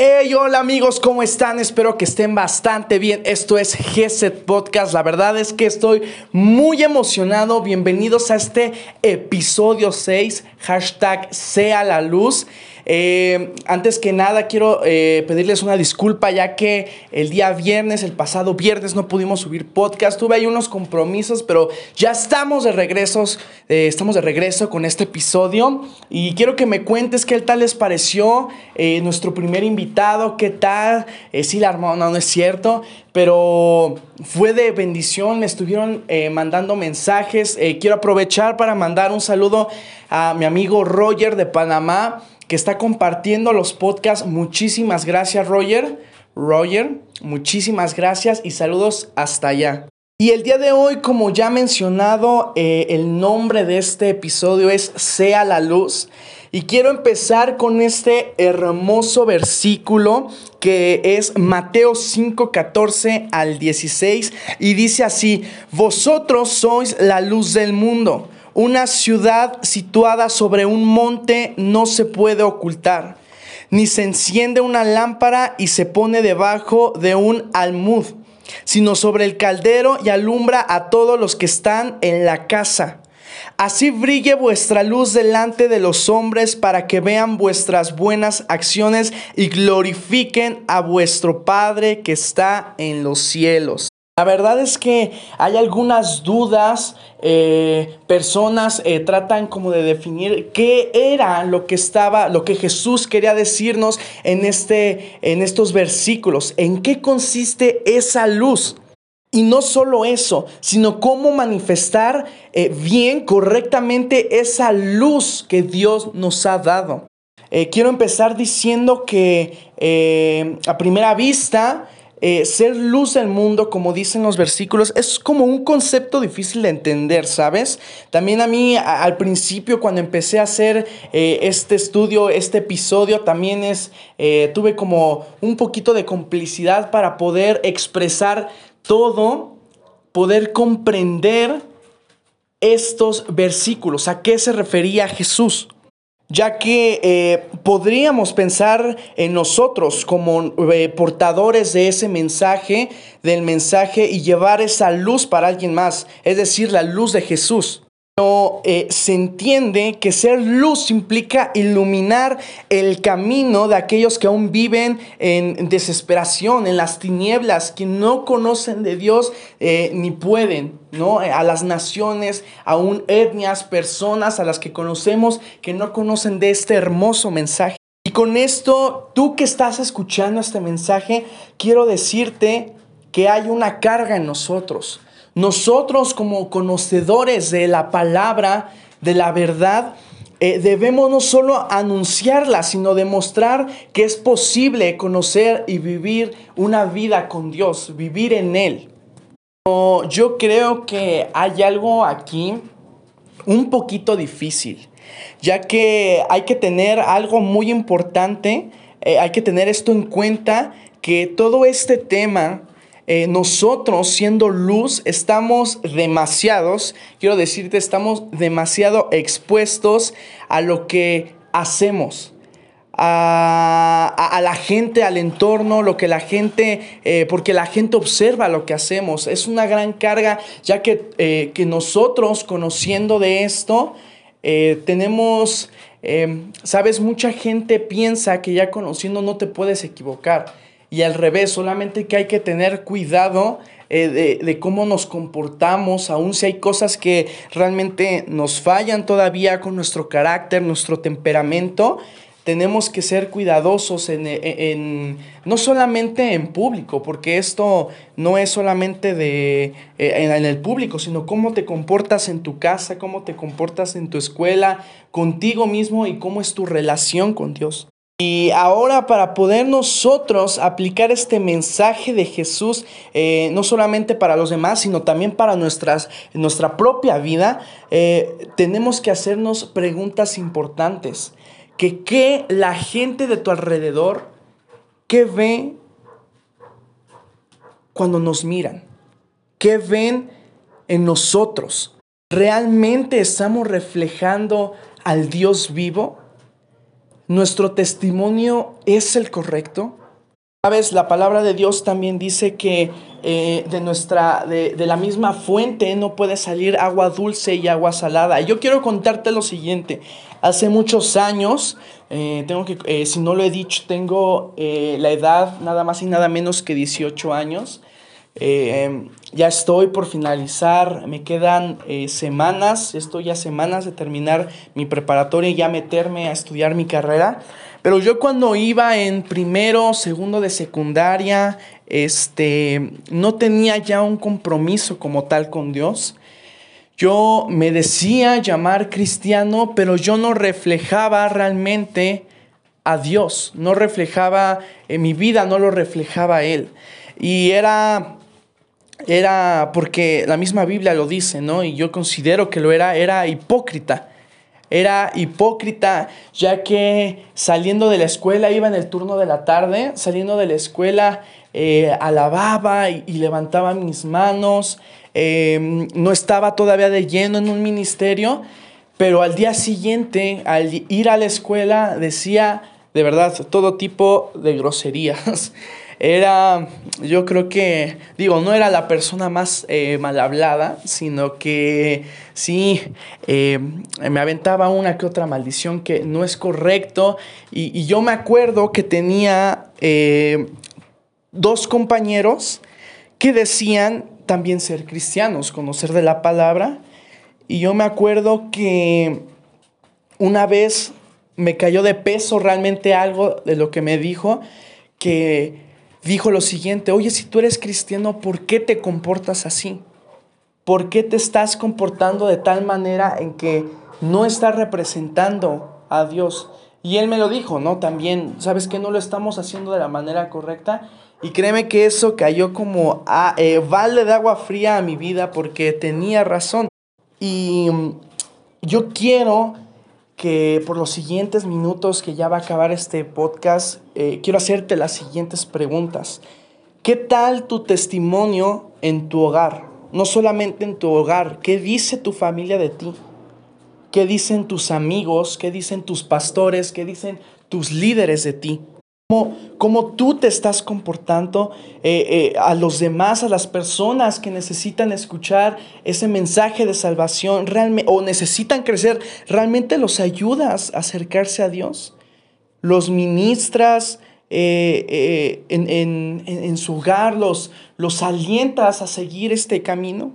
Hey, hola amigos, ¿cómo están? Espero que estén bastante bien. Esto es GZ Podcast. La verdad es que estoy muy emocionado. Bienvenidos a este episodio 6, hashtag sea la luz. Eh, antes que nada, quiero eh, pedirles una disculpa, ya que el día viernes, el pasado viernes, no pudimos subir podcast. Tuve ahí unos compromisos, pero ya estamos de regresos. Eh, estamos de regreso con este episodio. Y quiero que me cuentes qué tal les pareció nuestro primer invitado, qué tal. sí, la armó, no, no es cierto pero fue de bendición, me estuvieron mandando mensajes. quiero aprovechar para mandar un saludo a mi amigo Roger de Panamá que está compartiendo los podcasts. Muchísimas gracias, Roger. Roger, muchísimas gracias y saludos hasta allá. Y el día de hoy, como ya mencionado, eh, el nombre de este episodio es Sea la Luz. Y quiero empezar con este hermoso versículo que es Mateo 5, 14 al 16. Y dice así, vosotros sois la luz del mundo. Una ciudad situada sobre un monte no se puede ocultar, ni se enciende una lámpara y se pone debajo de un almud, sino sobre el caldero y alumbra a todos los que están en la casa. Así brille vuestra luz delante de los hombres para que vean vuestras buenas acciones y glorifiquen a vuestro Padre que está en los cielos. La verdad es que hay algunas dudas, eh, personas eh, tratan como de definir qué era lo que estaba, lo que Jesús quería decirnos en, este, en estos versículos, en qué consiste esa luz. Y no solo eso, sino cómo manifestar eh, bien, correctamente esa luz que Dios nos ha dado. quiero empezar diciendo que a primera vista, eh, ser luz del mundo, como dicen los versículos, es como un concepto difícil de entender, ¿sabes? También a mí al principio cuando empecé a hacer eh, este estudio, este episodio, también es, eh, tuve como un poquito de complicidad para poder expresar todo, poder comprender estos versículos, a qué se refería Jesús ya que eh, podríamos pensar en nosotros como eh, portadores de ese mensaje, del mensaje y llevar esa luz para alguien más, es decir, la luz de Jesús. No eh, se entiende que ser luz implica iluminar el camino de aquellos que aún viven en desesperación, en las tinieblas, que no conocen de Dios eh, ni pueden, ¿no? A las naciones, aún etnias, personas a las que conocemos que no conocen de este hermoso mensaje. Y con esto, tú que estás escuchando este mensaje, quiero decirte que hay una carga en nosotros nosotros como conocedores de la palabra, de la verdad, eh, debemos no solo anunciarla, sino demostrar que es posible conocer y vivir una vida con Dios, vivir en Él. Yo creo que hay algo aquí un poquito difícil, ya que hay que tener algo muy importante, eh, hay que tener esto en cuenta, que todo este tema eh, nosotros siendo luz estamos demasiados, quiero decirte, estamos demasiado expuestos a lo que hacemos. A, la gente, al entorno, lo que la gente, eh, porque la gente observa lo que hacemos. Es una gran carga, ya que, eh, que nosotros, conociendo de esto, tenemos, sabes, mucha gente piensa que ya conociendo no te puedes equivocar y al revés, solamente que hay que tener cuidado eh, de, cómo nos comportamos, aun si hay cosas que realmente nos fallan todavía con nuestro carácter, nuestro temperamento, tenemos que ser cuidadosos en, no solamente en público, porque esto no es solamente de, eh, en, el público, sino cómo te comportas en tu casa, cómo te comportas en tu escuela, contigo mismo y cómo es tu relación con Dios. Y ahora para poder nosotros aplicar este mensaje de Jesús, eh, no solamente para los demás, sino también para nuestras, nuestra propia vida, eh, tenemos que hacernos preguntas importantes. Que qué la gente de tu alrededor, ¿qué ve cuando nos miran? ¿Qué ven en nosotros? ¿Realmente estamos reflejando al Dios vivo? ¿Nuestro testimonio es el correcto? Sabes, la palabra de Dios también dice que eh, de nuestra, de, la misma fuente no puede salir agua dulce y agua salada. Yo quiero contarte lo siguiente. Hace muchos años, eh, tengo que, eh, si no lo he dicho, tengo la edad nada más y nada menos que 18 años. Ya estoy por finalizar, me quedan semanas, estoy ya semanas de terminar mi preparatoria y ya meterme a estudiar mi carrera. Pero yo cuando iba en primero, segundo de secundaria, este, no tenía ya un compromiso como tal con Dios. Yo me decía llamar cristiano, pero yo no reflejaba realmente a Dios, no reflejaba en mi vida, no lo reflejaba Él. Y era, era porque la misma Biblia lo dice, ¿no? Y yo considero que lo era, era hipócrita. Era hipócrita, ya que saliendo de la escuela, iba en el turno de la tarde, saliendo de la escuela, eh, alababa y, levantaba mis manos, em, no estaba todavía de lleno en un ministerio, pero al día siguiente, al ir a la escuela, decía de verdad todo tipo de groserías. Era, yo creo que, digo, no era la persona más eh, mal hablada, sino que sí, eh, me aventaba una que otra maldición que no es correcto. Y, yo me acuerdo que tenía eh, dos compañeros que decían también ser cristianos, conocer de la palabra. Y yo me acuerdo que una vez me cayó de peso realmente algo de lo que me dijo, que dijo lo siguiente, oye, si tú eres cristiano, ¿por qué te comportas así? ¿Por qué te estás comportando de tal manera en que no estás representando a Dios? Y él me lo dijo, ¿no? También, ¿sabes que no lo estamos haciendo de la manera correcta? Y créeme que eso cayó como a eh, de agua fría a mi vida porque tenía razón. Y mm, yo quiero que por los siguientes minutos que ya va a acabar este podcast, eh, quiero hacerte las siguientes preguntas. ¿Qué tal tu testimonio en tu hogar? No solamente en tu hogar, ¿qué dice tu familia de ti? ¿Qué dicen tus amigos? ¿Qué dicen tus pastores? ¿Qué dicen tus líderes de ti? Cómo, tú te estás comportando eh, eh, a los demás, a las personas que necesitan escuchar ese mensaje de salvación realmente, o necesitan crecer, realmente los ayudas a acercarse a Dios. Los ministras eh, en, su hogar, los alientas a seguir este camino.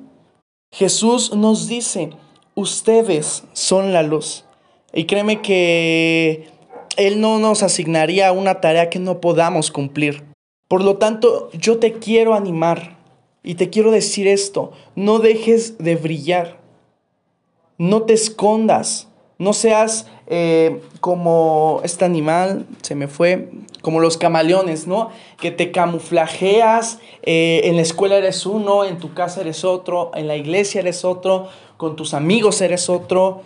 Jesús nos dice, ustedes son la luz. Y créeme que él no nos asignaría una tarea que no podamos cumplir. Por lo tanto, yo te quiero animar y te quiero decir esto, no dejes de brillar, no te escondas, no seas eh, como este animal, se me fue, como los camaleones, ¿no? Que te camuflajeas, eh, en la escuela eres uno, en tu casa eres otro, en la iglesia eres otro, con tus amigos eres otro.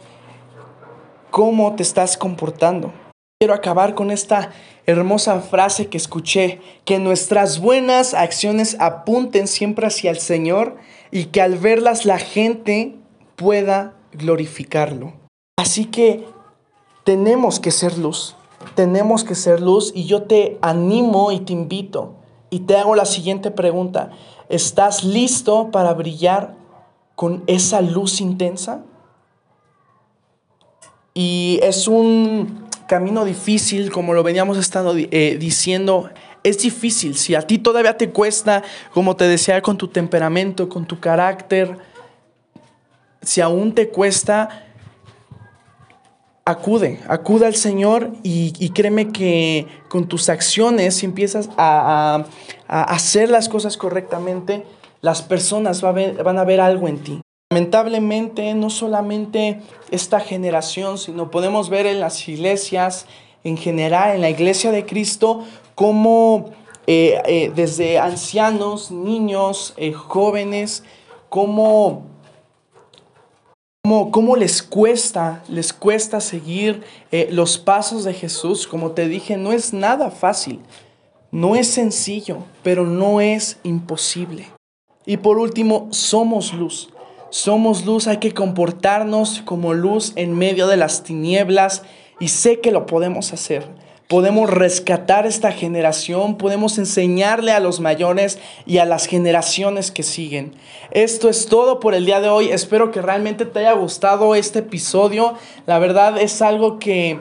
¿Cómo te estás comportando? Quiero acabar con esta hermosa frase que escuché, que nuestras buenas acciones apunten siempre hacia el Señor y que al verlas la gente pueda glorificarlo. Así que tenemos que ser luz, tenemos que ser luz y yo te animo y te invito y te hago la siguiente pregunta. ¿Estás listo para brillar con esa luz intensa? Y es un camino difícil, como lo veníamos estando eh, diciendo, es difícil. Si a ti todavía te cuesta, como te decía, con tu temperamento, con tu carácter, si aún te cuesta, acude, acude al Señor y, créeme que con tus acciones, si empiezas a, hacer las cosas correctamente, las personas van a ver algo en ti. Lamentablemente, no solamente esta generación, sino podemos ver en las iglesias en general, en la iglesia de Cristo, como eh, eh, desde ancianos, niños, eh, jóvenes, cómo, cómo, les cuesta, les cuesta seguir los pasos de Jesús. Como te dije, no es nada fácil, no es sencillo, pero no es imposible. Y por último, somos luz. Somos luz, hay que comportarnos como luz en medio de las tinieblas, Y sé que lo podemos hacer. Podemos rescatar esta generación, podemos enseñarle a los mayores y a las generaciones que siguen. Esto es todo por el día de hoy. Espero que realmente te haya gustado este episodio. La verdad es algo que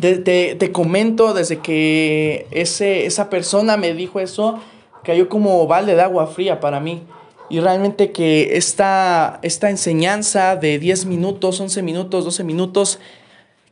te, comento desde que ese, esa persona me dijo eso, cayó como balde de agua fría para mí. Y realmente que esta, esta enseñanza de 10 minutos, 11 minutos, 12 minutos,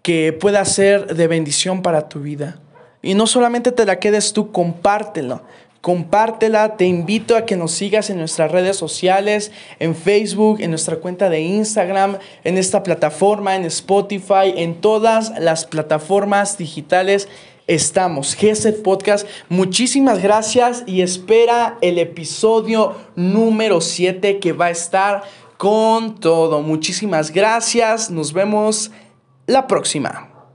que pueda ser de bendición para tu vida. Y no solamente te la quedes tú, compártelo compártela, te invito a que nos sigas en nuestras redes sociales, en Facebook, en nuestra cuenta de Instagram, en esta plataforma, en Spotify, en todas las plataformas digitales. Estamos, GZ Podcast. Muchísimas gracias y espera el episodio número 7 que va a estar con todo. Muchísimas gracias. Nos vemos la próxima.